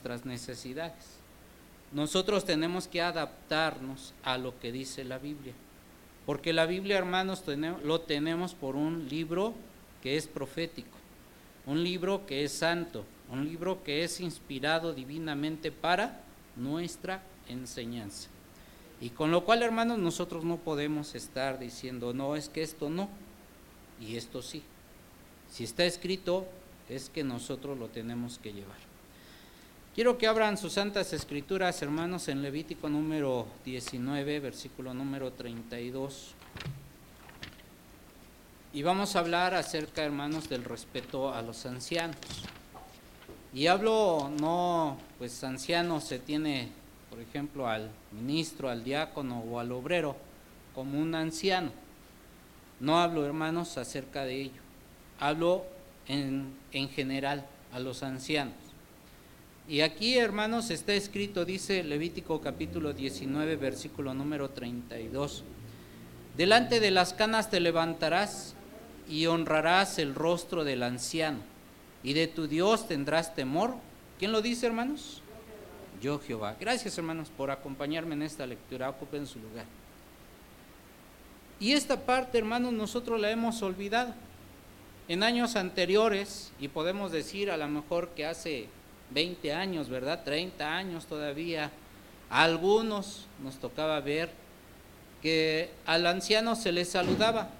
nuestras necesidades. Nosotros tenemos que adaptarnos a lo que dice la Biblia. Porque la Biblia, hermanos, lo tenemos por un libro que es profético, un libro que es santo, un libro que es inspirado divinamente para nuestra enseñanza. Y con lo cual, hermanos, nosotros no podemos estar diciendo, no, es que esto no, y esto sí. Si está escrito, es que nosotros lo tenemos que llevar. Quiero que abran sus santas escrituras, hermanos, en Levítico número 19, versículo número 32. Y vamos a hablar acerca, hermanos, del respeto a los ancianos. Y hablo, no, pues anciano se tiene, por ejemplo, al ministro, al diácono o al obrero como un anciano. No hablo, hermanos, acerca de ello. Hablo en, en general a los ancianos. Y aquí, hermanos, está escrito, dice Levítico capítulo 19, versículo número 32. Delante de las canas te levantarás y honrarás el rostro del anciano y de tu Dios tendrás temor. ¿Quién lo dice, hermanos? Yo, Jehová. Gracias, hermanos, por acompañarme en esta lectura. Ocupen su lugar. Y esta parte, hermanos, nosotros la hemos olvidado. En años anteriores, y podemos decir a lo mejor que hace 20 años, ¿verdad? 30 años todavía, a algunos nos tocaba ver que al anciano se le saludaba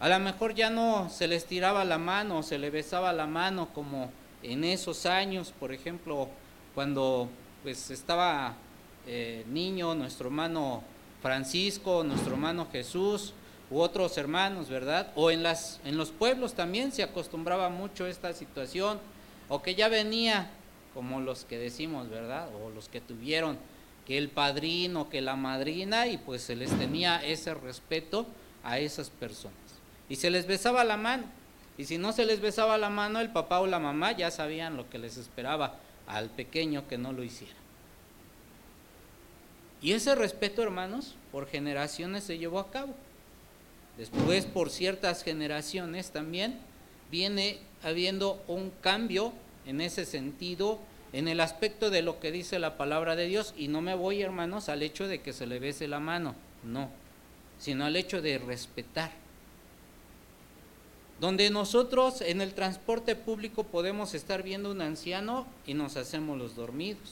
a lo mejor ya no se les tiraba la mano, se le besaba la mano como en esos años, por ejemplo, cuando pues estaba eh, niño nuestro hermano Francisco, nuestro hermano Jesús u otros hermanos, ¿verdad? O en las en los pueblos también se acostumbraba mucho esta situación o que ya venía como los que decimos, ¿verdad? O los que tuvieron que el padrino, que la madrina y pues se les tenía ese respeto a esas personas y se les besaba la mano. Y si no se les besaba la mano, el papá o la mamá ya sabían lo que les esperaba al pequeño que no lo hiciera. Y ese respeto, hermanos, por generaciones se llevó a cabo. Después, por ciertas generaciones también, viene habiendo un cambio en ese sentido, en el aspecto de lo que dice la palabra de Dios. Y no me voy, hermanos, al hecho de que se le bese la mano, no, sino al hecho de respetar donde nosotros en el transporte público podemos estar viendo un anciano y nos hacemos los dormidos.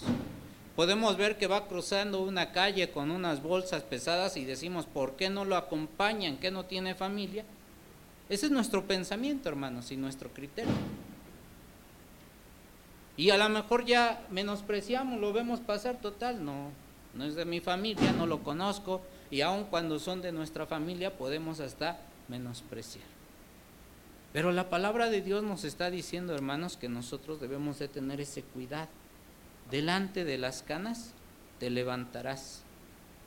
Podemos ver que va cruzando una calle con unas bolsas pesadas y decimos, ¿por qué no lo acompañan? ¿Qué no tiene familia? Ese es nuestro pensamiento, hermanos, y nuestro criterio. Y a lo mejor ya menospreciamos, lo vemos pasar total, no, no es de mi familia, no lo conozco, y aun cuando son de nuestra familia podemos hasta menospreciar. Pero la palabra de Dios nos está diciendo, hermanos, que nosotros debemos de tener ese cuidado. Delante de las canas te levantarás.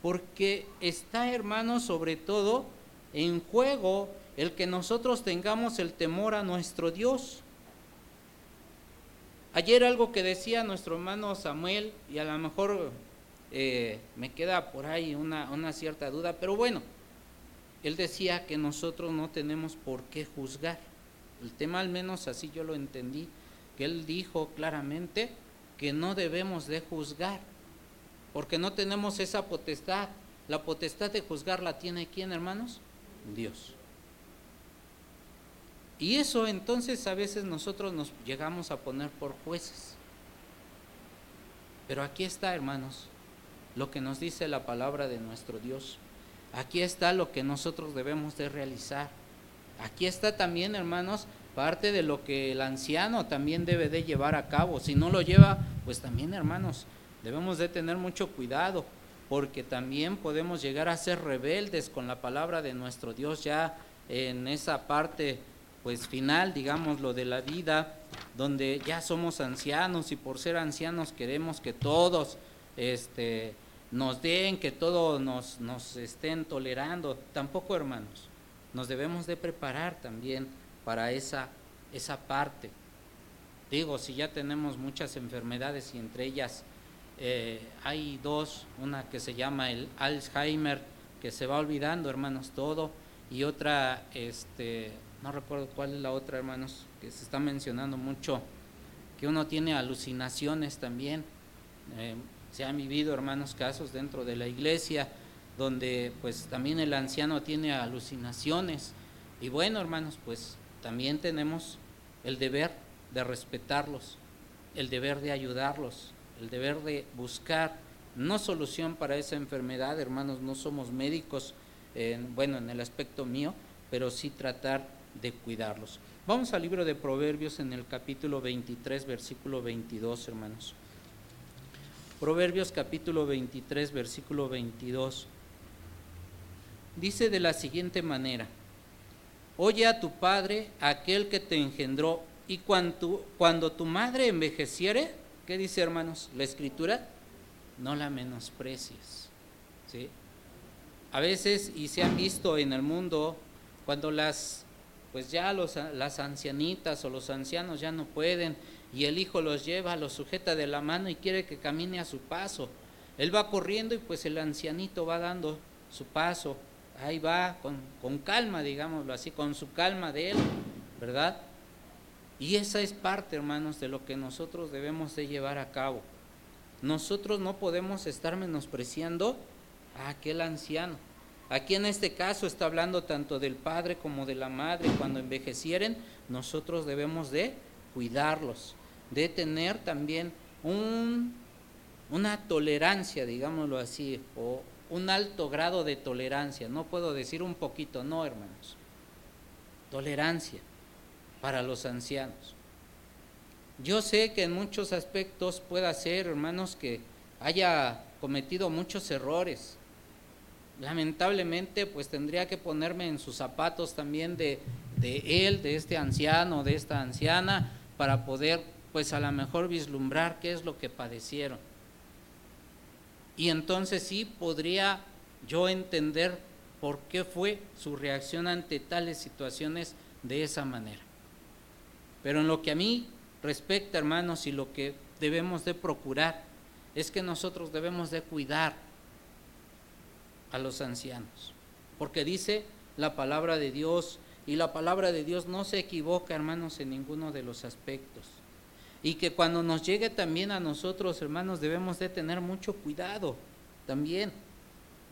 Porque está, hermanos, sobre todo en juego el que nosotros tengamos el temor a nuestro Dios. Ayer algo que decía nuestro hermano Samuel, y a lo mejor eh, me queda por ahí una, una cierta duda, pero bueno, él decía que nosotros no tenemos por qué juzgar. El tema al menos así yo lo entendí, que él dijo claramente que no debemos de juzgar, porque no tenemos esa potestad. La potestad de juzgar la tiene quién, hermanos? Dios. Y eso entonces a veces nosotros nos llegamos a poner por jueces. Pero aquí está, hermanos, lo que nos dice la palabra de nuestro Dios. Aquí está lo que nosotros debemos de realizar. Aquí está también, hermanos, parte de lo que el anciano también debe de llevar a cabo. Si no lo lleva, pues también, hermanos, debemos de tener mucho cuidado, porque también podemos llegar a ser rebeldes con la palabra de nuestro Dios ya en esa parte pues final, digamos, lo de la vida, donde ya somos ancianos y por ser ancianos queremos que todos este, nos den, que todos nos, nos estén tolerando. Tampoco, hermanos nos debemos de preparar también para esa, esa parte. Digo, si ya tenemos muchas enfermedades y entre ellas eh, hay dos, una que se llama el Alzheimer, que se va olvidando, hermanos, todo, y otra, este, no recuerdo cuál es la otra, hermanos, que se está mencionando mucho, que uno tiene alucinaciones también. Eh, se han vivido, hermanos, casos dentro de la iglesia donde pues también el anciano tiene alucinaciones. Y bueno, hermanos, pues también tenemos el deber de respetarlos, el deber de ayudarlos, el deber de buscar no solución para esa enfermedad, hermanos, no somos médicos, bueno, en el aspecto mío, pero sí tratar de cuidarlos. Vamos al libro de Proverbios en el capítulo 23, versículo 22, hermanos. Proverbios capítulo 23, versículo 22. Dice de la siguiente manera, oye a tu padre, aquel que te engendró, y cuando, cuando tu madre envejeciere, ¿qué dice hermanos? La escritura, no la menosprecies. ¿sí? A veces, y se han visto en el mundo, cuando las, pues ya los, las ancianitas o los ancianos ya no pueden, y el hijo los lleva, los sujeta de la mano y quiere que camine a su paso. Él va corriendo y pues el ancianito va dando su paso ahí va con, calma, digámoslo así, con su calma de Él, ¿verdad? Y esa es parte, hermanos, de lo que nosotros debemos de llevar a cabo. Nosotros no podemos estar menospreciando a aquel anciano. Aquí en este caso está hablando tanto del padre como de la madre. Cuando envejecieren, nosotros debemos de cuidarlos, de tener también un, una tolerancia, digámoslo así, o, un alto grado de tolerancia. No puedo decir un poquito, no, hermanos. Tolerancia para los ancianos. Yo sé que en muchos aspectos pueda ser, hermanos, que haya cometido muchos errores. Lamentablemente, pues tendría que ponerme en sus zapatos también de, de él, de este anciano, de esta anciana, para poder, pues a lo mejor vislumbrar qué es lo que padecieron. Y entonces sí podría yo entender por qué fue su reacción ante tales situaciones de esa manera. Pero en lo que a mí respecta, hermanos, y lo que debemos de procurar es que nosotros debemos de cuidar a los ancianos. Porque dice la palabra de Dios, y la palabra de Dios no se equivoca, hermanos, en ninguno de los aspectos y que cuando nos llegue también a nosotros, hermanos, debemos de tener mucho cuidado también.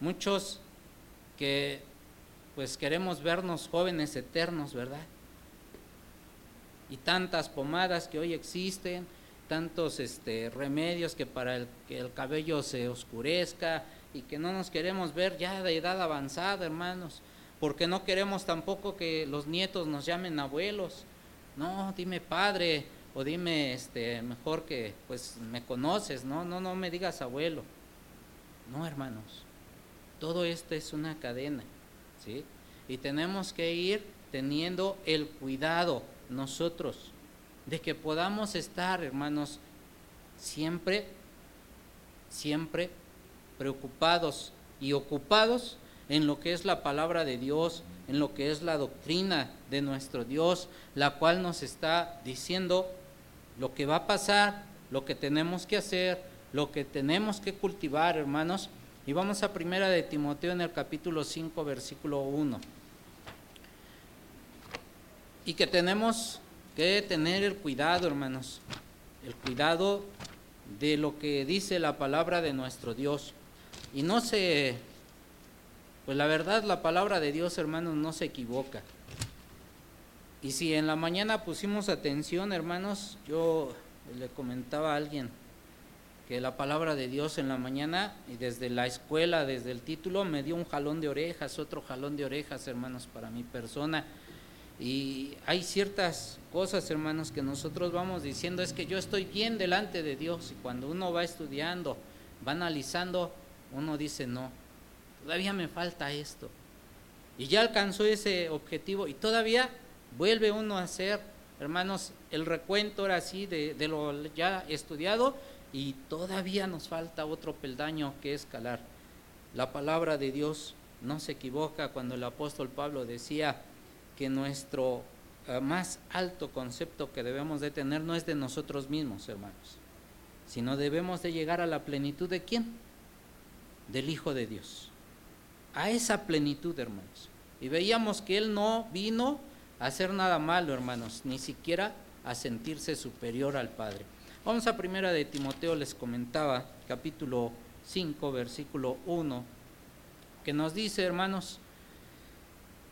Muchos que pues queremos vernos jóvenes eternos, ¿verdad? Y tantas pomadas que hoy existen, tantos este, remedios que para el, que el cabello se oscurezca y que no nos queremos ver ya de edad avanzada, hermanos, porque no queremos tampoco que los nietos nos llamen abuelos. No, dime padre, o dime este mejor que pues me conoces, no, no, no me digas abuelo. No, hermanos. Todo esto es una cadena, ¿sí? Y tenemos que ir teniendo el cuidado nosotros de que podamos estar, hermanos, siempre siempre preocupados y ocupados en lo que es la palabra de Dios, en lo que es la doctrina de nuestro Dios, la cual nos está diciendo lo que va a pasar, lo que tenemos que hacer, lo que tenemos que cultivar, hermanos. Y vamos a primera de Timoteo en el capítulo 5, versículo 1. Y que tenemos que tener el cuidado, hermanos, el cuidado de lo que dice la palabra de nuestro Dios. Y no se, pues la verdad, la palabra de Dios, hermanos, no se equivoca. Y si en la mañana pusimos atención, hermanos, yo le comentaba a alguien que la palabra de Dios en la mañana y desde la escuela, desde el título, me dio un jalón de orejas, otro jalón de orejas, hermanos, para mi persona. Y hay ciertas cosas, hermanos, que nosotros vamos diciendo, es que yo estoy bien delante de Dios. Y cuando uno va estudiando, va analizando, uno dice, no, todavía me falta esto. Y ya alcanzó ese objetivo y todavía vuelve uno a hacer, hermanos, el recuento ahora sí de, lo ya estudiado y todavía nos falta otro peldaño que escalar. La palabra de Dios no se equivoca cuando el apóstol Pablo decía que nuestro eh, más alto concepto que debemos de tener no es de nosotros mismos, hermanos, sino debemos de llegar a la plenitud de quién? Del Hijo de Dios. A esa plenitud, hermanos. Y veíamos que Él no vino hacer nada malo, hermanos, ni siquiera a sentirse superior al Padre. Vamos a primera de Timoteo, les comentaba, capítulo 5, versículo 1, que nos dice, hermanos,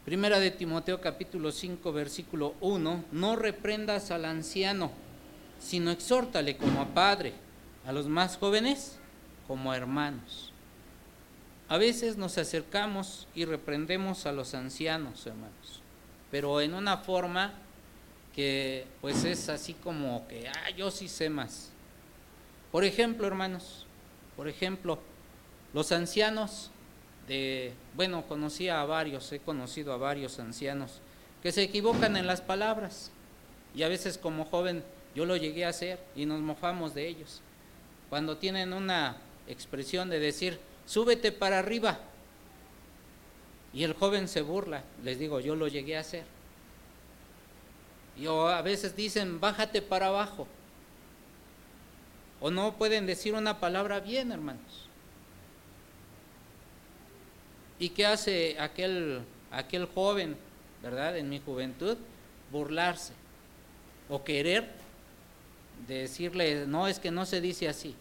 primera de Timoteo, capítulo 5, versículo 1, no reprendas al anciano, sino exhórtale como a padre, a los más jóvenes como a hermanos. A veces nos acercamos y reprendemos a los ancianos, hermanos, pero en una forma que pues es así como que, ah, yo sí sé más. Por ejemplo, hermanos, por ejemplo, los ancianos de, bueno, conocí a varios, he conocido a varios ancianos que se equivocan en las palabras y a veces como joven yo lo llegué a hacer y nos mojamos de ellos. Cuando tienen una expresión de decir, súbete para arriba, y el joven se burla, les digo, yo lo llegué a hacer. Y a veces dicen, bájate para abajo. O no pueden decir una palabra bien, hermanos. ¿Y qué hace aquel, aquel joven, verdad, en mi juventud? Burlarse o querer decirle, no, es que no se dice así.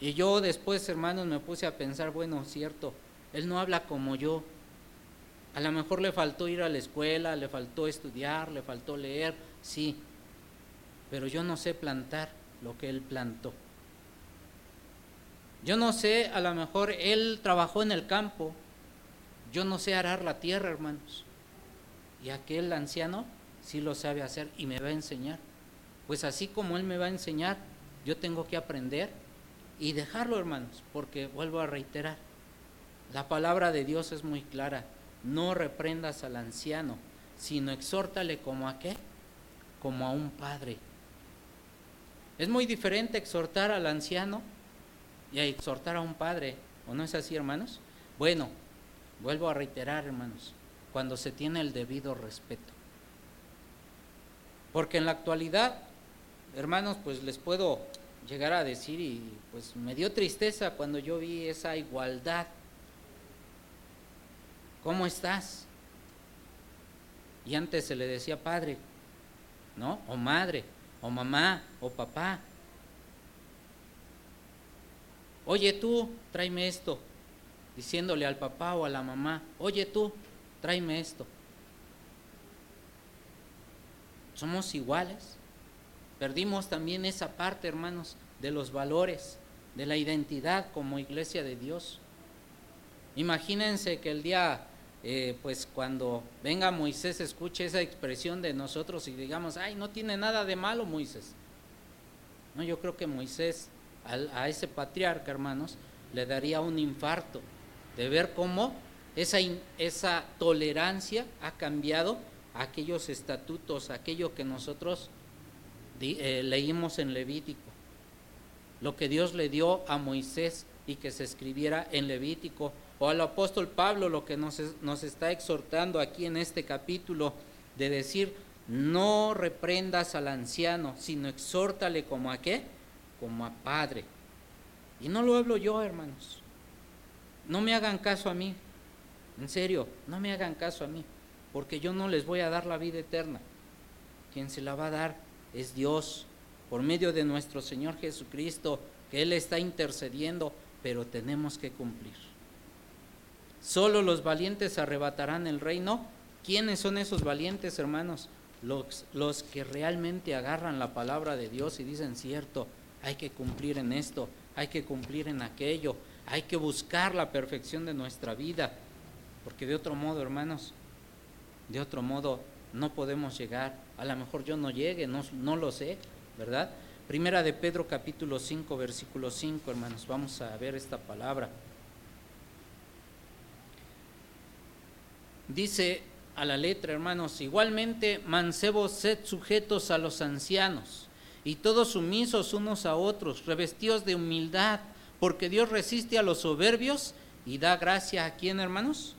Y yo después, hermanos, me puse a pensar, bueno, cierto, él no habla como yo. A lo mejor le faltó ir a la escuela, le faltó estudiar, le faltó leer, sí, pero yo no sé plantar lo que él plantó. Yo no sé, a lo mejor él trabajó en el campo, yo no sé arar la tierra, hermanos. Y aquel anciano sí lo sabe hacer y me va a enseñar. Pues así como Él me va a enseñar, yo tengo que aprender y dejarlo, hermanos, porque vuelvo a reiterar, la palabra de Dios es muy clara, no reprendas al anciano, sino exhórtale como a qué, como a un padre. Es muy diferente exhortar al anciano y a exhortar a un padre, ¿o no es así, hermanos? Bueno, vuelvo a reiterar, hermanos, cuando se tiene el debido respeto. Porque en la actualidad hermanos, pues les puedo llegar a decir y pues me dio tristeza cuando yo vi esa igualdad. ¿Cómo estás? Y antes se le decía padre, ¿no? O madre, o mamá, o papá. Oye tú, tráeme esto. Diciéndole al papá o a la mamá, oye tú, tráeme esto. Somos iguales. Perdimos también esa parte, hermanos, de los valores, de la identidad como iglesia de Dios. Imagínense que el día, eh, pues cuando venga Moisés, escuche esa expresión de nosotros y digamos, ay, no tiene nada de malo Moisés. No, yo creo que Moisés a, ese patriarca, hermanos, le daría un infarto de ver cómo esa, esa tolerancia ha cambiado aquellos estatutos, aquello que nosotros eh, leímos en Levítico, lo que Dios le dio a Moisés y que se escribiera en Levítico, o al apóstol Pablo lo que nos, nos está exhortando aquí en este capítulo de decir, no reprendas al anciano, sino exhórtale como a qué, como a padre. Y no lo hablo yo, hermanos. No me hagan caso a mí. En serio, no me hagan caso a mí, porque yo no les voy a dar la vida eterna. Quien se la va a dar es Dios, por medio de nuestro Señor Jesucristo, que Él está intercediendo, pero tenemos que cumplir. Solo los valientes arrebatarán el reino. ¿Quiénes son esos valientes, hermanos? Los, los que realmente agarran la palabra de Dios y dicen, cierto, hay que cumplir en esto, hay que cumplir en aquello, hay que buscar la perfección de nuestra vida, porque de otro modo, hermanos, de otro modo no podemos llegar. A lo mejor yo no llegue, no, no lo sé, ¿verdad? Primera de Pedro capítulo 5, versículo 5, hermanos, vamos a ver esta palabra. Dice a la letra, hermanos, igualmente mancebos sed sujetos a los ancianos y todos sumisos unos a otros, revestidos de humildad, porque Dios resiste a los soberbios y da gracia a quién, hermanos?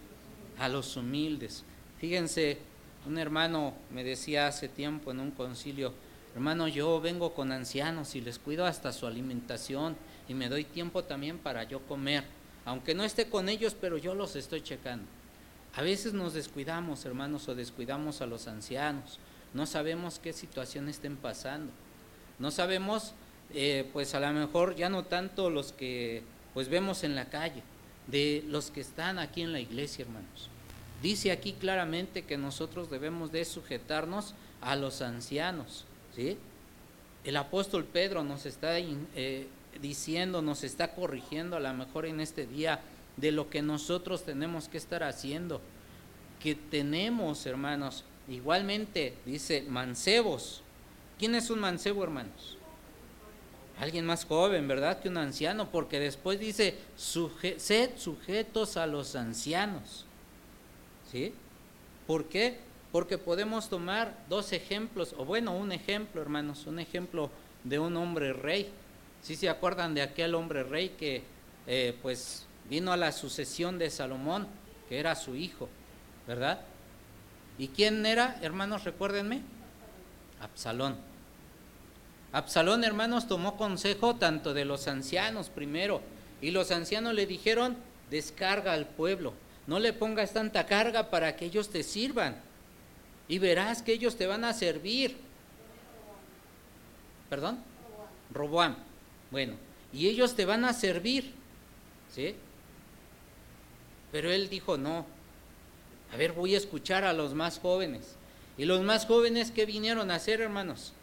A los humildes. Fíjense, un hermano me decía hace tiempo en un concilio, hermano, yo vengo con ancianos y les cuido hasta su alimentación y me doy tiempo también para yo comer, aunque no esté con ellos, pero yo los estoy checando. A veces nos descuidamos, hermanos, o descuidamos a los ancianos, no sabemos qué situación estén pasando. No sabemos, eh, pues a lo mejor ya no tanto los que pues vemos en la calle, de los que están aquí en la iglesia, hermanos. Dice aquí claramente que nosotros debemos de sujetarnos a los ancianos, ¿sí? El apóstol Pedro nos está eh, diciendo, nos está corrigiendo a lo mejor en este día de lo que nosotros tenemos que estar haciendo, que tenemos, hermanos, igualmente dice mancebos. ¿Quién es un mancebo, hermanos? Alguien más joven, ¿verdad? Que un anciano, porque después dice, sed sujetos a los ancianos. ¿Sí? ¿Por qué? Porque podemos tomar dos ejemplos, o bueno, un ejemplo, hermanos, un ejemplo de un hombre rey. Si ¿Sí se acuerdan de aquel hombre rey que eh, pues vino a la sucesión de Salomón, que era su hijo, ¿verdad? ¿Y quién era, hermanos? Recuérdenme. Absalón. Absalón, hermanos, tomó consejo tanto de los ancianos primero, y los ancianos le dijeron, descarga al pueblo, no le pongas tanta carga para que ellos te sirvan, y verás que ellos te van a servir. ¿Perdón? Roboam. Bueno, y ellos te van a servir, ¿sí? Pero él dijo, no, a ver, voy a escuchar a los más jóvenes. ¿Y los más jóvenes qué vinieron a hacer, hermanos?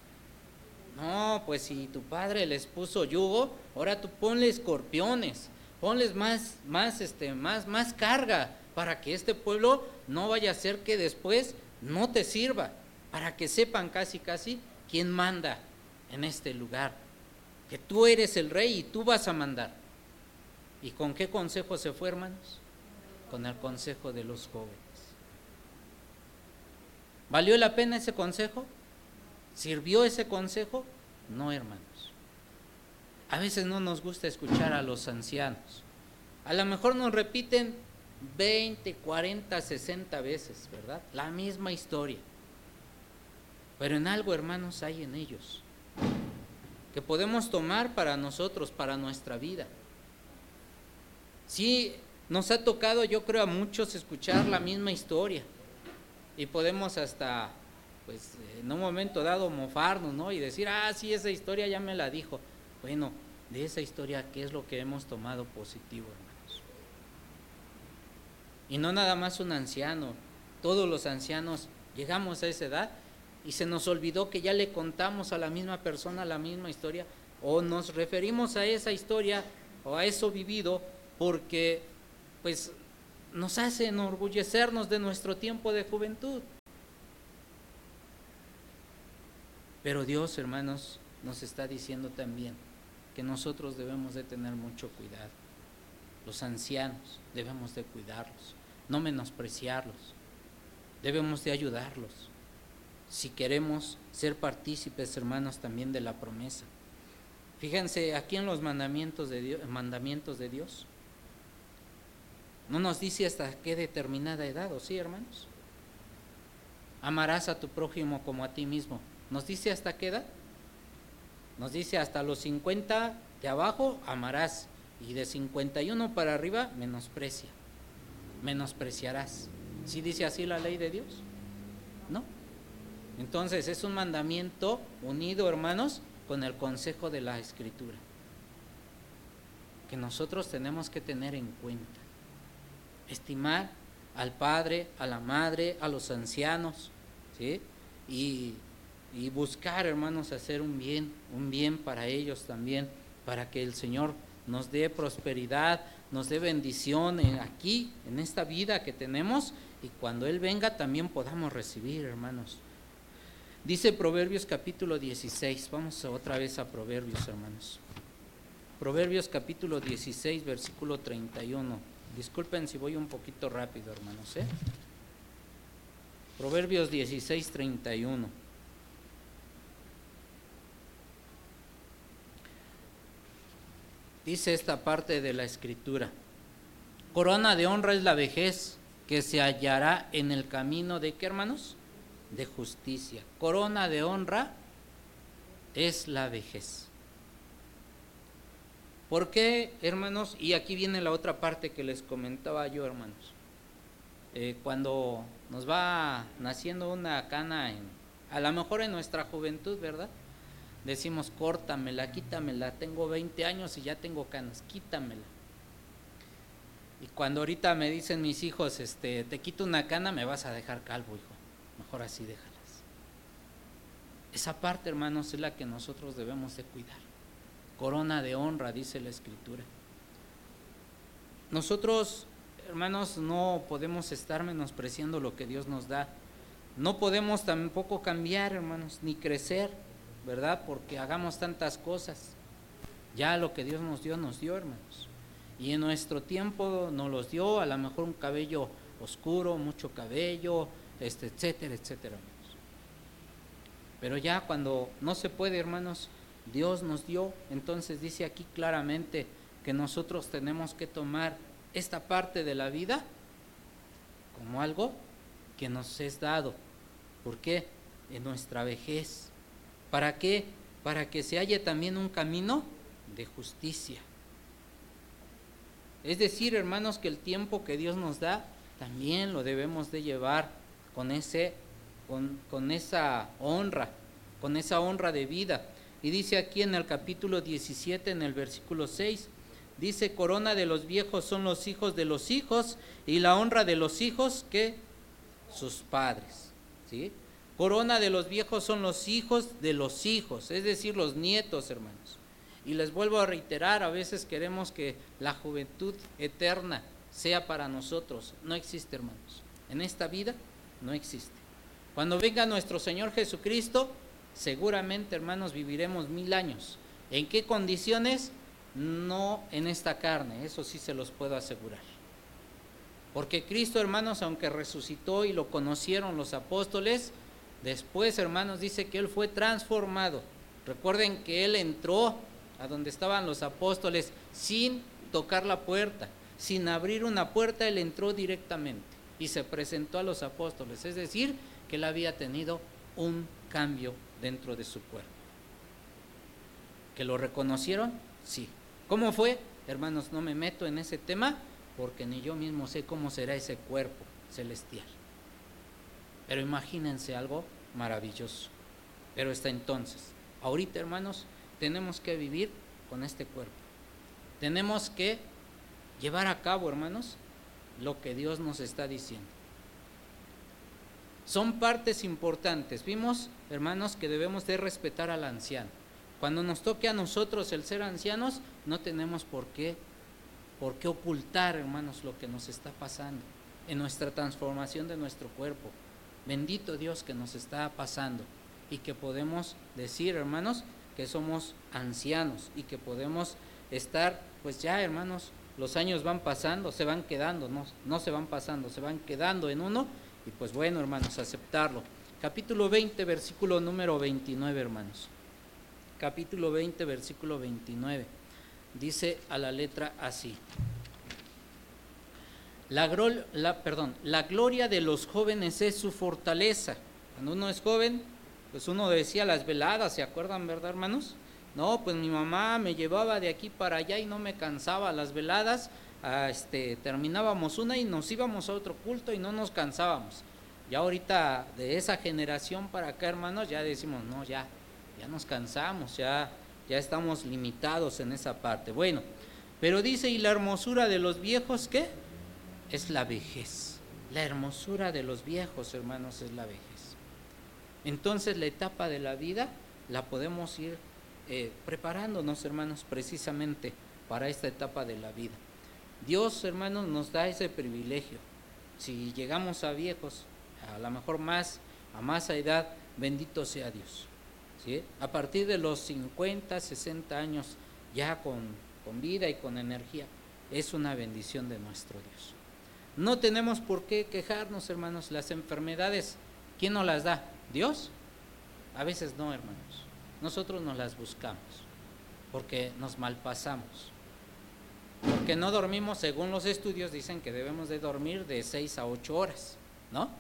No, pues si tu padre les puso yugo, ahora tú ponle escorpiones, ponles más, más, este, más, más carga para que este pueblo no vaya a ser que después no te sirva, para que sepan casi, casi quién manda en este lugar, que tú eres el rey y tú vas a mandar. ¿Y con qué consejo se fue, hermanos? Con el consejo de los jóvenes. ¿Valió la pena ese consejo? ¿Sirvió ese consejo? No, hermanos. A veces no nos gusta escuchar a los ancianos. A lo mejor nos repiten 20, 40, 60 veces, ¿verdad? La misma historia. Pero en algo, hermanos, hay en ellos que podemos tomar para nosotros, para nuestra vida. Sí, nos ha tocado, yo creo, a muchos escuchar la misma historia y podemos hasta, pues, en un momento dado mofarnos, ¿no? Y decir, ah, sí, esa historia ya me la dijo. Bueno, de esa historia, ¿qué es lo que hemos tomado positivo, hermanos? Y no nada más un anciano, todos los ancianos llegamos a esa edad y se nos olvidó que ya le contamos a la misma persona la misma historia o nos referimos a esa historia o a eso vivido porque pues nos hace enorgullecernos de nuestro tiempo de juventud. Pero Dios, hermanos, nos está diciendo también que nosotros debemos de tener mucho cuidado. Los ancianos debemos de cuidarlos, no menospreciarlos. Debemos de ayudarlos. Si queremos ser partícipes, hermanos, también de la promesa. Fíjense aquí en los mandamientos de Dios, mandamientos de Dios. No nos dice hasta qué determinada edad, ¿o sí, hermanos? Amarás a tu prójimo como a ti mismo. ¿Nos dice hasta qué edad? Nos dice hasta los 50 de abajo amarás y de 51 para arriba menosprecia. Menospreciarás. ¿Sí dice así la ley de Dios? ¿No? Entonces es un mandamiento unido, hermanos, con el consejo de la escritura. Que nosotros tenemos que tener en cuenta estimar al padre, a la madre, a los ancianos, ¿sí? Y, buscar, hermanos, hacer un bien, un bien para ellos también, para que el Señor nos dé prosperidad, nos dé bendición aquí, en esta vida que tenemos, y cuando Él venga también podamos recibir, hermanos. Dice Proverbios capítulo 16, vamos otra vez a Proverbios, hermanos. Proverbios capítulo 16, versículo 31. Disculpen si voy un poquito rápido, hermanos. ¿eh? Proverbios 16, 31. Dice esta parte de la escritura. Corona de honra es la vejez que se hallará en el camino de qué, hermanos? De justicia. Corona de honra es la vejez. ¿Por qué, hermanos? Y aquí viene la otra parte que les comentaba yo, hermanos. Eh, cuando nos va naciendo una cana en, A lo mejor en nuestra juventud, ¿verdad? Decimos, córtamela, quítamela, tengo 20 años y ya tengo canas, quítamela. Y cuando ahorita me dicen mis hijos, este, te quito una cana, me vas a dejar calvo, hijo. Mejor así déjalas. Esa parte, hermanos, es la que nosotros debemos de cuidar. Corona de honra, dice la escritura. Nosotros, hermanos, no podemos estar menospreciando lo que Dios nos da. No podemos tampoco cambiar, hermanos, ni crecer ¿verdad? Porque hagamos tantas cosas. Ya lo que Dios nos dio, nos dio, hermanos. Y en nuestro tiempo nos los dio, a lo mejor un cabello oscuro, mucho cabello, este, etcétera, etcétera, hermanos. Pero ya cuando no se puede, hermanos, Dios nos dio, entonces dice aquí claramente que nosotros tenemos que tomar esta parte de la vida como algo que nos es dado. ¿Por qué? En nuestra vejez. ¿Para qué? Para que se halle también un camino de justicia. Es decir, hermanos, que el tiempo que Dios nos da también lo debemos de llevar con, ese, con, con esa honra, con esa honra de vida. Y dice aquí en el capítulo 17, en el versículo 6, dice, corona de los viejos son los hijos de los hijos y la honra de los hijos que sus padres. ¿Sí? Corona de los viejos son los hijos de los hijos, es decir, los nietos, hermanos. Y les vuelvo a reiterar, a veces queremos que la juventud eterna sea para nosotros. No existe, hermanos. En esta vida no existe. Cuando venga nuestro Señor Jesucristo, seguramente, hermanos, viviremos mil años. ¿En qué condiciones? No en esta carne, eso sí se los puedo asegurar. Porque Cristo, hermanos, aunque resucitó y lo conocieron los apóstoles, Después, hermanos, dice que él fue transformado. Recuerden que él entró a donde estaban los apóstoles sin tocar la puerta, sin abrir una puerta, él entró directamente y se presentó a los apóstoles. Es decir, que él había tenido un cambio dentro de su cuerpo. ¿Que lo reconocieron? Sí. ¿Cómo fue? Hermanos, no me meto en ese tema porque ni yo mismo sé cómo será ese cuerpo celestial. Pero imagínense algo maravilloso. Pero está entonces, ahorita hermanos, tenemos que vivir con este cuerpo. Tenemos que llevar a cabo, hermanos, lo que Dios nos está diciendo. Son partes importantes. Vimos, hermanos, que debemos de respetar al anciano. Cuando nos toque a nosotros el ser ancianos, no tenemos por qué, por qué ocultar, hermanos, lo que nos está pasando en nuestra transformación de nuestro cuerpo. Bendito Dios que nos está pasando y que podemos decir, hermanos, que somos ancianos y que podemos estar, pues ya, hermanos, los años van pasando, se van quedando, no, no se van pasando, se van quedando en uno y pues bueno, hermanos, aceptarlo. Capítulo 20, versículo número 29, hermanos. Capítulo 20, versículo 29. Dice a la letra así. La, la, perdón, la gloria de los jóvenes es su fortaleza. Cuando uno es joven, pues uno decía las veladas, ¿se acuerdan, verdad, hermanos? No, pues mi mamá me llevaba de aquí para allá y no me cansaba las veladas. Ah, este, terminábamos una y nos íbamos a otro culto y no nos cansábamos. Ya ahorita de esa generación para acá, hermanos, ya decimos, no, ya, ya nos cansamos, ya, ya estamos limitados en esa parte. Bueno, pero dice, ¿y la hermosura de los viejos qué? Es la vejez. La hermosura de los viejos, hermanos, es la vejez. Entonces la etapa de la vida la podemos ir eh, preparándonos, hermanos, precisamente para esta etapa de la vida. Dios, hermanos, nos da ese privilegio. Si llegamos a viejos, a lo mejor más, a más edad, bendito sea Dios. ¿sí? A partir de los 50, 60 años, ya con, con vida y con energía, es una bendición de nuestro Dios. No tenemos por qué quejarnos, hermanos. Las enfermedades, ¿quién nos las da? ¿Dios? A veces no, hermanos. Nosotros nos las buscamos porque nos malpasamos. Porque no dormimos, según los estudios dicen que debemos de dormir de 6 a 8 horas, ¿no?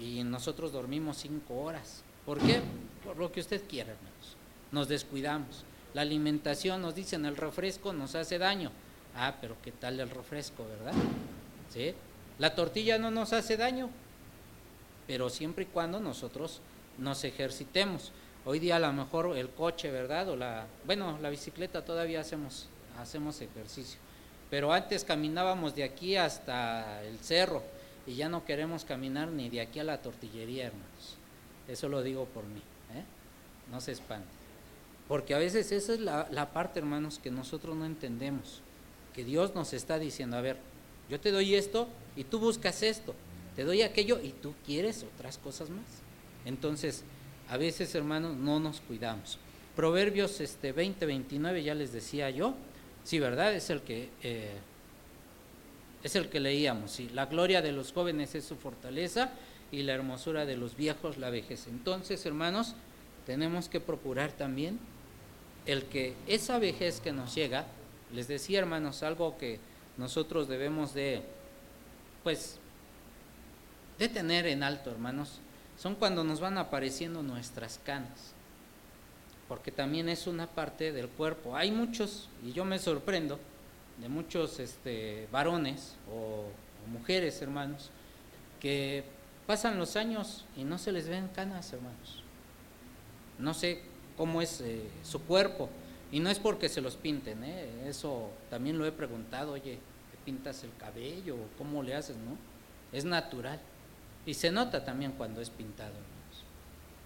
Y nosotros dormimos 5 horas. ¿Por qué? Por lo que usted quiera, hermanos. Nos descuidamos. La alimentación nos dicen el refresco nos hace daño. Ah, pero ¿qué tal el refresco, verdad? La tortilla no nos hace daño, pero siempre y cuando nosotros nos ejercitemos. Hoy día a lo mejor el coche, ¿verdad? O la, bueno, la bicicleta todavía hacemos, hacemos ejercicio. Pero antes caminábamos de aquí hasta el cerro y ya no queremos caminar ni de aquí a la tortillería, hermanos. Eso lo digo por mí, ¿eh? no se espante. Porque a veces esa es la, la parte, hermanos, que nosotros no entendemos. Que Dios nos está diciendo, a ver, yo te doy esto y tú buscas esto, te doy aquello y tú quieres otras cosas más. Entonces, a veces, hermanos, no nos cuidamos. Proverbios este, 20, 29, ya les decía yo, sí, ¿verdad? Es el que, eh, es el que leíamos, sí. La gloria de los jóvenes es su fortaleza y la hermosura de los viejos la vejez. Entonces, hermanos, tenemos que procurar también el que esa vejez que nos llega, les decía, hermanos, algo que nosotros debemos de, pues, de tener en alto, hermanos, son cuando nos van apareciendo nuestras canas, porque también es una parte del cuerpo. Hay muchos, y yo me sorprendo, de muchos este, varones o, mujeres, hermanos, que pasan los años y no se les ven canas, hermanos. No sé cómo es eh, su cuerpo, y no es porque se los pinten, ¿eh? eso también lo he preguntado, oye, ¿te pintas el cabello? ¿Cómo le haces? No, es natural. Y se nota también cuando es pintado, hermanos,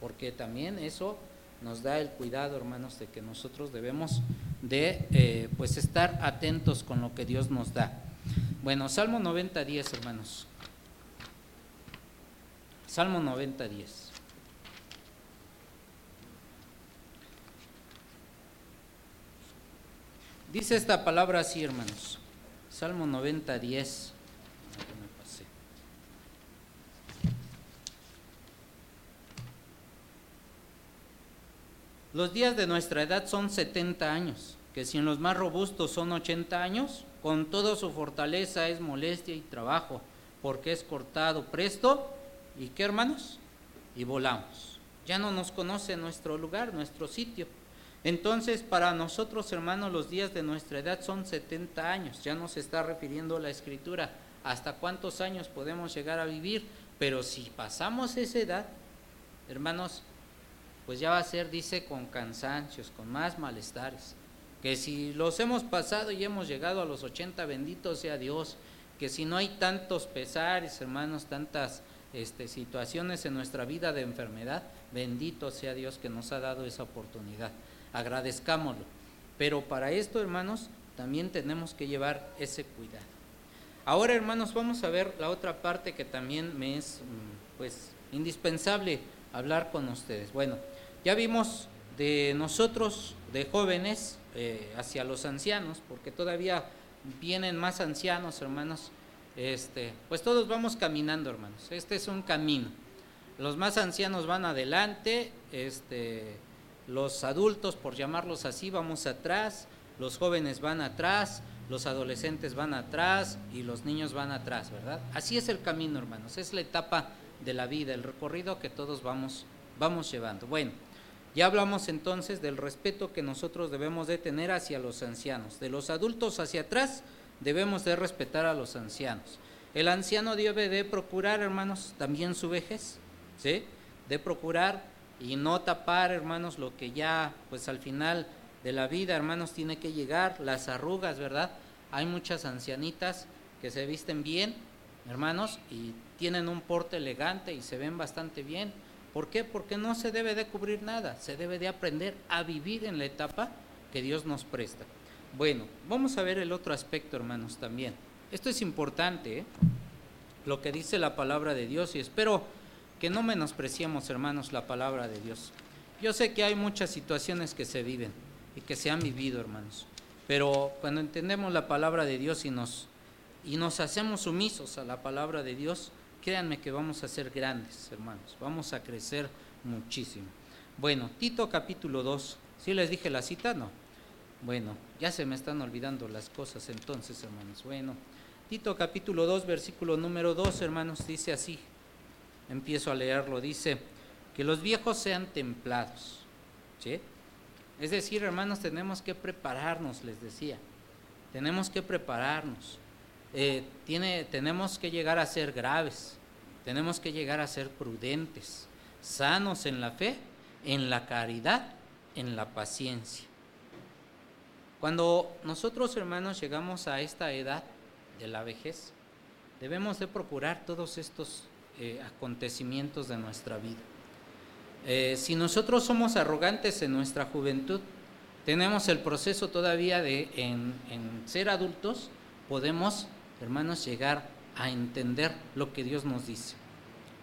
porque también eso nos da el cuidado, hermanos, de que nosotros debemos de eh, pues estar atentos con lo que Dios nos da. Bueno, Salmo 90, 10, hermanos. Salmo 90, 10. Dice esta palabra así, hermanos. Salmo 90, 10. Los días de nuestra edad son 70 años, que si en los más robustos son 80 años, con toda su fortaleza es molestia y trabajo, porque es cortado presto y qué hermanos, y volamos. Ya no nos conoce nuestro lugar, nuestro sitio. Entonces, para nosotros, hermanos, los días de nuestra edad son 70 años. Ya nos está refiriendo la escritura hasta cuántos años podemos llegar a vivir. Pero si pasamos esa edad, hermanos, pues ya va a ser, dice, con cansancios, con más malestares. Que si los hemos pasado y hemos llegado a los 80, bendito sea Dios. Que si no hay tantos pesares, hermanos, tantas este, situaciones en nuestra vida de enfermedad, bendito sea Dios que nos ha dado esa oportunidad. Agradezcámoslo. Pero para esto, hermanos, también tenemos que llevar ese cuidado. Ahora, hermanos, vamos a ver la otra parte que también me es, mm, pues, indispensable hablar con ustedes. Bueno, ya vimos de nosotros, de jóvenes, eh, hacia los ancianos, porque todavía vienen más ancianos, hermanos. Este, pues todos vamos caminando, hermanos. Este es un camino. Los más ancianos van adelante, este, los adultos, por llamarlos así, vamos atrás, los jóvenes van atrás, los adolescentes van atrás y los niños van atrás, ¿verdad? Así es el camino, hermanos. Es la etapa de la vida, el recorrido que todos vamos, vamos llevando. Bueno, ya hablamos entonces del respeto que nosotros debemos de tener hacia los ancianos. De los adultos hacia atrás debemos de respetar a los ancianos. El anciano debe de procurar, hermanos, también su vejez, ¿sí? De procurar y no tapar, hermanos, lo que ya, pues al final de la vida, hermanos, tiene que llegar, las arrugas, ¿verdad? Hay muchas ancianitas que se visten bien, hermanos, y tienen un porte elegante y se ven bastante bien, ¿Por qué? Porque no se debe de cubrir nada, se debe de aprender a vivir en la etapa que Dios nos presta. Bueno, vamos a ver el otro aspecto, hermanos, también. Esto es importante, ¿eh? lo que dice la palabra de Dios y espero que no menospreciemos, hermanos, la palabra de Dios. Yo sé que hay muchas situaciones que se viven y que se han vivido, hermanos, pero cuando entendemos la palabra de Dios y nos, y nos hacemos sumisos a la palabra de Dios, créanme que vamos a ser grandes, hermanos, vamos a crecer muchísimo. Bueno, Tito capítulo 2, ¿sí les dije la cita? No. Bueno, ya se me están olvidando las cosas entonces, hermanos. Bueno, Tito capítulo 2, versículo número 2, hermanos, dice así, empiezo a leerlo, dice, que los viejos sean templados. Es decir, hermanos, tenemos que prepararnos, les decía, tenemos que prepararnos. Eh, tiene, tenemos que llegar a ser graves, tenemos que llegar a ser prudentes. sanos en la fe, en la caridad, en la paciencia. Cuando nosotros hermanos llegamos a esta edad de la vejez, debemos de procurar todos estos eh, acontecimientos de nuestra vida. Eh, si nosotros somos arrogantes en nuestra juventud, tenemos el proceso todavía de en, ser adultos, podemos, hermanos, llegar a entender lo que Dios nos dice.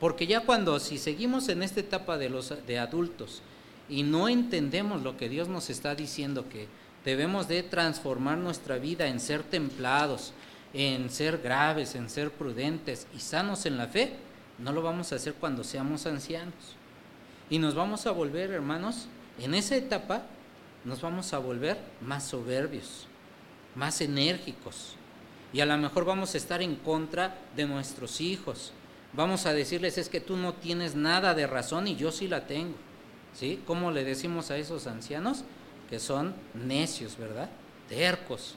Porque ya cuando, si seguimos en esta etapa de, los, de adultos y no entendemos lo que Dios nos está diciendo, que debemos de transformar nuestra vida en ser templados, en ser graves, en ser prudentes y sanos en la fe, no lo vamos a hacer cuando seamos ancianos. Y nos vamos a volver, hermanos, en esa etapa nos vamos a volver más soberbios, más enérgicos. Y a lo mejor vamos a estar en contra de nuestros hijos. Vamos a decirles, es que tú no tienes nada de razón y yo sí la tengo. ¿Sí? ¿Cómo le decimos a esos ancianos? Que son necios, ¿verdad? Tercos.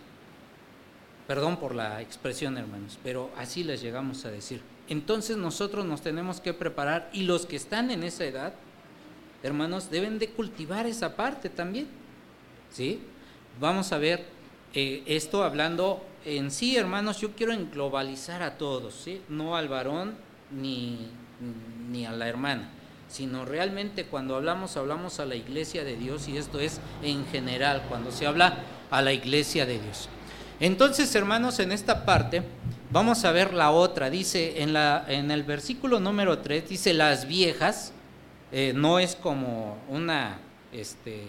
Perdón por la expresión, hermanos, pero así les llegamos a decir. Entonces nosotros nos tenemos que preparar y los que están en esa edad, hermanos, deben de cultivar esa parte también. ¿sí? Vamos a ver eh, esto hablando en sí, hermanos, yo quiero englobalizar a todos, ¿sí? No al varón ni, ni a la hermana, sino realmente cuando hablamos, hablamos a la iglesia de Dios y esto es en general, cuando se habla a la iglesia de Dios. Entonces, hermanos, en esta parte vamos a ver la otra. Dice en, la, en el versículo número 3, dice las viejas, eh, no es como una, este,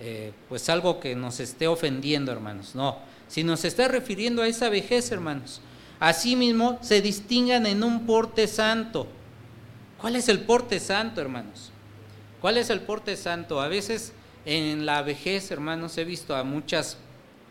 eh, pues algo que nos esté ofendiendo, hermanos. No, si nos está refiriendo a esa vejez, hermanos. Asimismo, se distingan en un porte santo. ¿Cuál es el porte santo, hermanos? ¿Cuál es el porte santo? A veces en la vejez, hermanos, he visto a muchas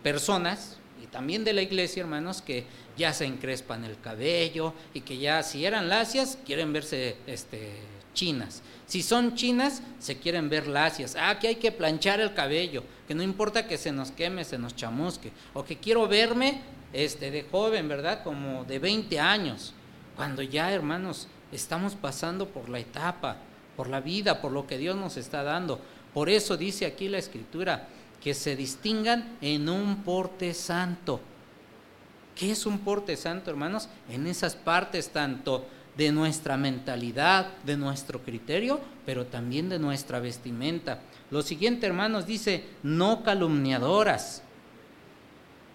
personas, y también de la iglesia, hermanos, que ya se encrespan el cabello y que ya si eran lacias quieren verse este, chinas. Si son chinas, se quieren ver lacias. Ah, que hay que planchar el cabello, que no importa que se nos queme, se nos chamusque. O que quiero verme este, de joven, ¿verdad? Como de 20 años. Cuando ya, hermanos, estamos pasando por la etapa, por la vida, por lo que Dios nos está dando. Por eso dice aquí la escritura, que se distingan en un porte santo. ¿Qué es un porte santo, hermanos? En esas partes tanto de nuestra mentalidad, de nuestro criterio, pero también de nuestra vestimenta. Lo siguiente, hermanos, dice, no calumniadoras,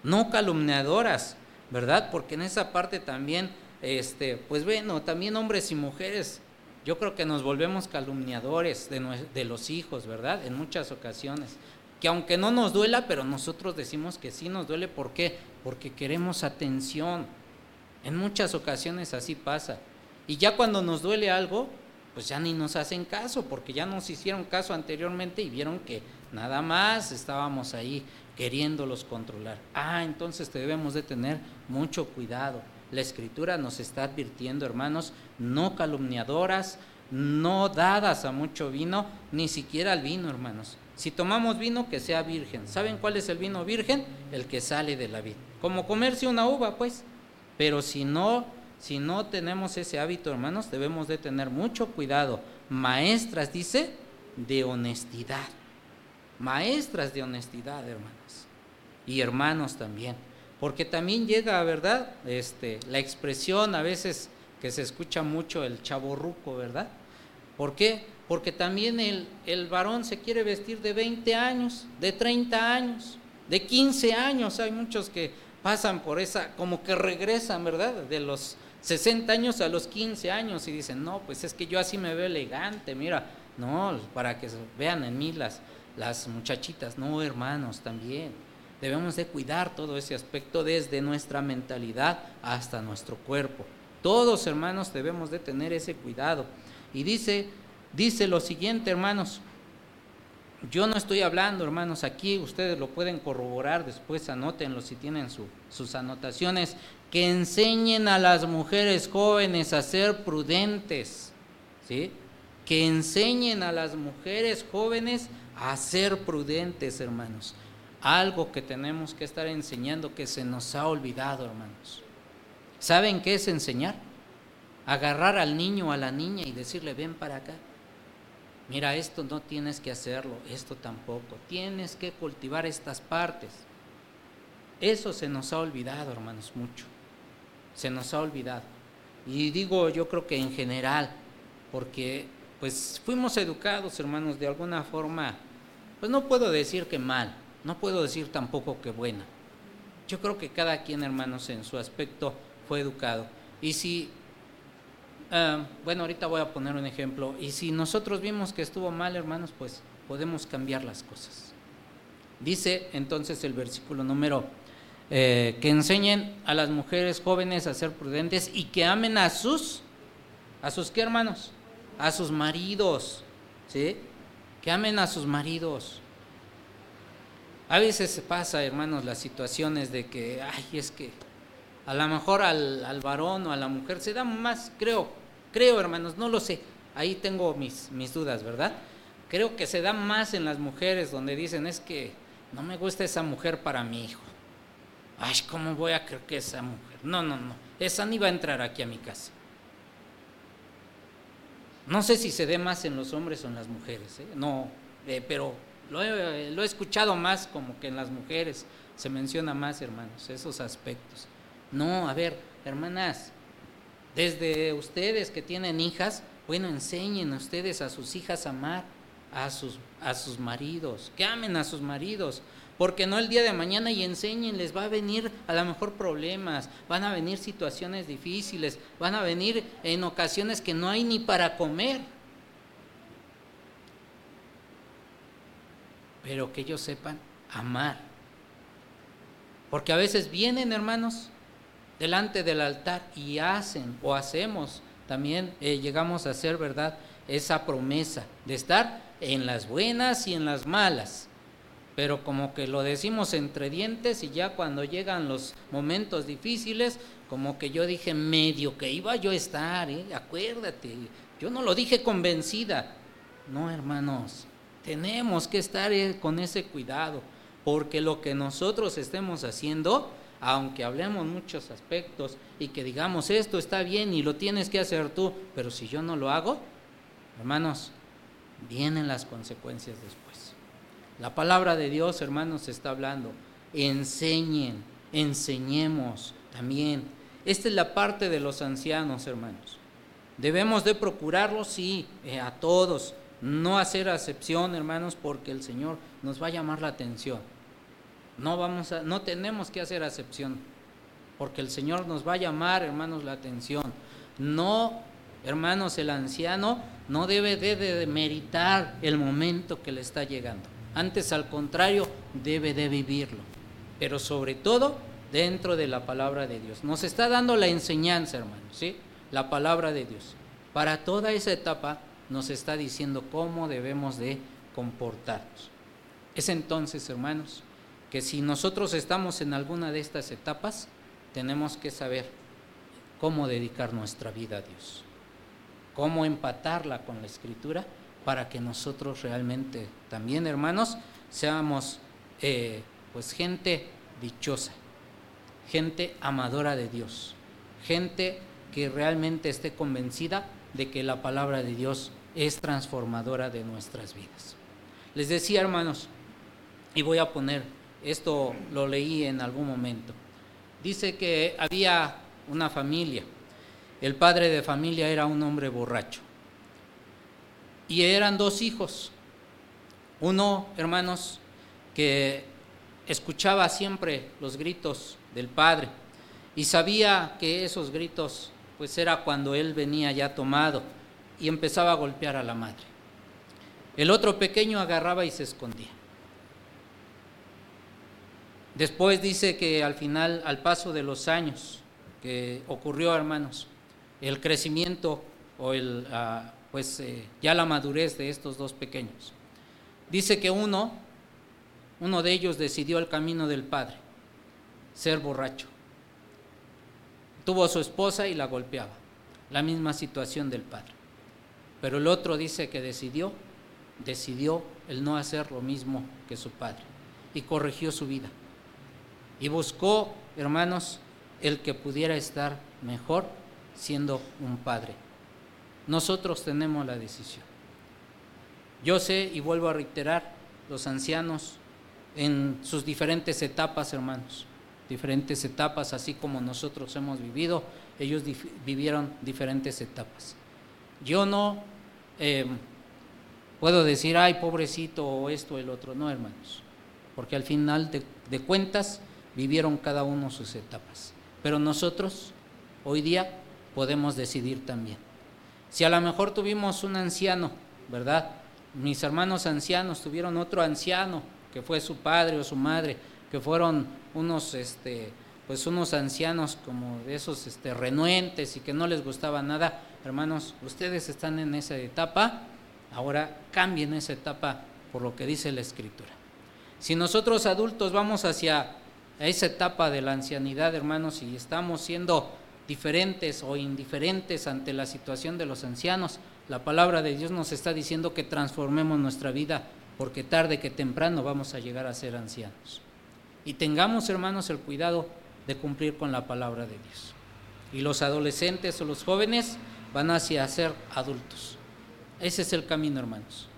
no calumniadoras, ¿verdad? Porque en esa parte también, este, pues bueno, también hombres y mujeres, yo creo que nos volvemos calumniadores de, de los hijos, ¿verdad? En muchas ocasiones. Que aunque no nos duela, pero nosotros decimos que sí nos duele. ¿Por qué? Porque queremos atención. En muchas ocasiones así pasa. Y ya cuando nos duele algo, pues ya ni nos hacen caso, porque ya nos hicieron caso anteriormente y vieron que nada más estábamos ahí queriéndolos controlar. Ah, entonces debemos de tener mucho cuidado. La escritura nos está advirtiendo, hermanos, no calumniadoras, no dadas a mucho vino, ni siquiera al vino, hermanos. Si tomamos vino, que sea virgen. ¿Saben cuál es el vino virgen? El que sale de la vid. Como comerse una uva, pues. Pero si no si no tenemos ese hábito, hermanos, debemos de tener mucho cuidado. Maestras, dice, de honestidad. Maestras de honestidad, hermanos. Y hermanos también. Porque también llega, ¿verdad? Este, la expresión a veces que se escucha mucho el chaborruco, ¿verdad? ¿Por qué? Porque también el, el varón se quiere vestir de 20 años, de 30 años, de 15 años. Hay muchos que pasan por esa, como que regresan, ¿verdad? De los 60 años a los 15 años y dicen, no, pues es que yo así me veo elegante, mira, no, para que vean en mí las, las muchachitas, no, hermanos, también. Debemos de cuidar todo ese aspecto desde nuestra mentalidad hasta nuestro cuerpo. Todos, hermanos, debemos de tener ese cuidado. Y dice, dice lo siguiente, hermanos, yo no estoy hablando, hermanos, aquí ustedes lo pueden corroborar, después anótenlo si tienen sus anotaciones que enseñen a las mujeres jóvenes a ser prudentes, ¿sí? Que enseñen a las mujeres jóvenes a ser prudentes, hermanos. Algo que tenemos que estar enseñando que se nos ha olvidado, hermanos. ¿Saben qué es enseñar? Agarrar al niño o a la niña y decirle, ven para acá. Mira, esto no tienes que hacerlo, esto tampoco. Tienes que cultivar estas partes. Eso se nos ha olvidado, hermanos, mucho. Se nos ha olvidado. Y digo, yo creo que en general, porque pues fuimos educados, hermanos, de alguna forma, pues no puedo decir que mal, no puedo decir tampoco que buena. Yo creo que cada quien, hermanos, en su aspecto fue educado. Y si Ah, bueno, ahorita voy a poner un ejemplo. Y si nosotros vimos que estuvo mal, hermanos, pues podemos cambiar las cosas. Dice entonces el versículo número, eh, que enseñen a las mujeres jóvenes a ser prudentes y que amen a sus, ¿a sus qué hermanos? A sus maridos, ¿sí? Que amen a sus maridos. A veces se pasa, hermanos, las situaciones de que, ay, es que a lo mejor al, al varón o a la mujer se da más, creo, Creo, hermanos, no lo sé. Ahí tengo mis, mis dudas, ¿verdad? Creo que se da más en las mujeres donde dicen, es que no me gusta esa mujer para mi hijo. Ay, ¿cómo voy a creer que esa mujer? No, no, no. Esa ni va a entrar aquí a mi casa. No sé si se dé más en los hombres o en las mujeres, ¿eh? no, eh, pero lo he, lo he escuchado más como que en las mujeres se menciona más, hermanos, esos aspectos. No, a ver, hermanas, desde ustedes que tienen hijas, bueno, enseñen a ustedes a sus hijas a amar a sus, a sus maridos, que amen a sus maridos, porque no el día de mañana y enseñen, les va a venir a lo mejor problemas, van a venir situaciones difíciles, van a venir en ocasiones que no hay ni para comer. Pero que ellos sepan amar. Porque a veces vienen, hermanos, delante del altar y hacen o hacemos también, eh, llegamos a hacer, ¿verdad? Esa promesa de estar en las buenas y en las malas. Pero como que lo decimos entre dientes y ya cuando llegan los momentos difíciles, como que yo dije medio que iba yo a estar, ¿eh? acuérdate, yo no lo dije convencida. No, hermanos, tenemos que estar eh, con ese cuidado, porque lo que nosotros estemos haciendo, aunque hablemos muchos aspectos y que digamos esto está bien y lo tienes que hacer tú, pero si yo no lo hago, hermanos, vienen las consecuencias después. La palabra de Dios, hermanos, está hablando. Enseñen, enseñemos también. Esta es la parte de los ancianos, hermanos. Debemos de procurarlo, sí, eh, a todos, no hacer acepción, hermanos, porque el Señor nos va a llamar la atención. No, vamos a, no tenemos que hacer acepción, porque el Señor nos va a llamar, hermanos, la atención. No, hermanos, el anciano no debe de, de meritar el momento que le está llegando. Antes, al contrario, debe de vivirlo. Pero sobre todo, dentro de la palabra de Dios. Nos está dando la enseñanza, hermanos, ¿sí? La palabra de Dios. Para toda esa etapa nos está diciendo cómo debemos de comportarnos. Es entonces, hermanos, que si nosotros estamos en alguna de estas etapas, tenemos que saber cómo dedicar nuestra vida a Dios, cómo empatarla con la escritura para que nosotros realmente también, hermanos, seamos eh, pues gente dichosa, gente amadora de Dios, gente que realmente esté convencida de que la palabra de Dios es transformadora de nuestras vidas. Les decía, hermanos, y voy a poner esto lo leí en algún momento. Dice que había una familia. El padre de familia era un hombre borracho. Y eran dos hijos. Uno, hermanos, que escuchaba siempre los gritos del padre y sabía que esos gritos pues era cuando él venía ya tomado y empezaba a golpear a la madre. El otro pequeño agarraba y se escondía. Después dice que al final, al paso de los años que ocurrió, hermanos, el crecimiento o el, ah, pues eh, ya la madurez de estos dos pequeños. Dice que uno, uno de ellos decidió el camino del padre, ser borracho. Tuvo a su esposa y la golpeaba, la misma situación del padre. Pero el otro dice que decidió, decidió el no hacer lo mismo que su padre y corrigió su vida y buscó, hermanos, el que pudiera estar mejor siendo un padre. Nosotros tenemos la decisión. Yo sé y vuelvo a reiterar, los ancianos en sus diferentes etapas, hermanos, diferentes etapas, así como nosotros hemos vivido, ellos vivieron diferentes etapas. Yo no eh, puedo decir, ay, pobrecito, o esto, el otro, no, hermanos, porque al final de cuentas vivieron cada uno sus etapas. Pero nosotros, hoy día, podemos decidir también. Si a lo mejor tuvimos un anciano, ¿verdad? Mis hermanos ancianos tuvieron otro anciano que fue su padre o su madre, que fueron unos, este, pues unos ancianos como de esos este, renuentes y que no les gustaba nada. Hermanos, ustedes están en esa etapa, ahora cambien esa etapa por lo que dice la Escritura. Si nosotros adultos vamos hacia esa etapa de la ancianidad, hermanos, y estamos siendo diferentes o indiferentes ante la situación de los ancianos, la palabra de Dios nos está diciendo que transformemos nuestra vida, porque tarde que temprano vamos a llegar a ser ancianos. Y tengamos, hermanos, el cuidado de cumplir con la palabra de Dios. Y los adolescentes o los jóvenes van hacia ser adultos. Ese es el camino, hermanos.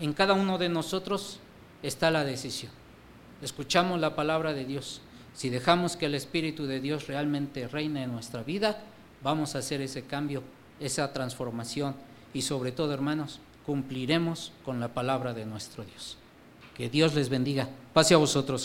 En cada uno de nosotros está la decisión. Escuchamos la palabra de Dios si dejamos que el Espíritu de Dios realmente reine en nuestra vida, vamos a hacer ese cambio, esa transformación y sobre todo, hermanos, cumpliremos con la palabra de nuestro Dios. Que Dios les bendiga. Pase a vosotros, hermanos.